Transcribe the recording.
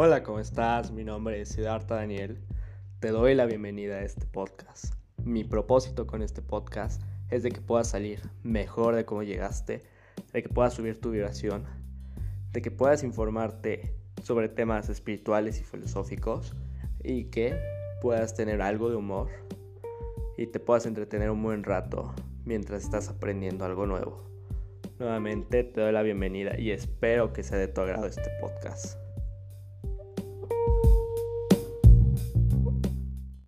Hola, ¿cómo estás? Mi nombre es Siddhartha Daniel. Te doy la bienvenida a este podcast. Mi propósito con este podcast es de que puedas salir mejor de cómo llegaste, de que puedas subir tu vibración, de que puedas informarte sobre temas espirituales y filosóficos y que puedas tener algo de humor y te puedas entretener un buen rato mientras estás aprendiendo algo nuevo. Nuevamente te doy la bienvenida y espero que sea de tu agrado este podcast.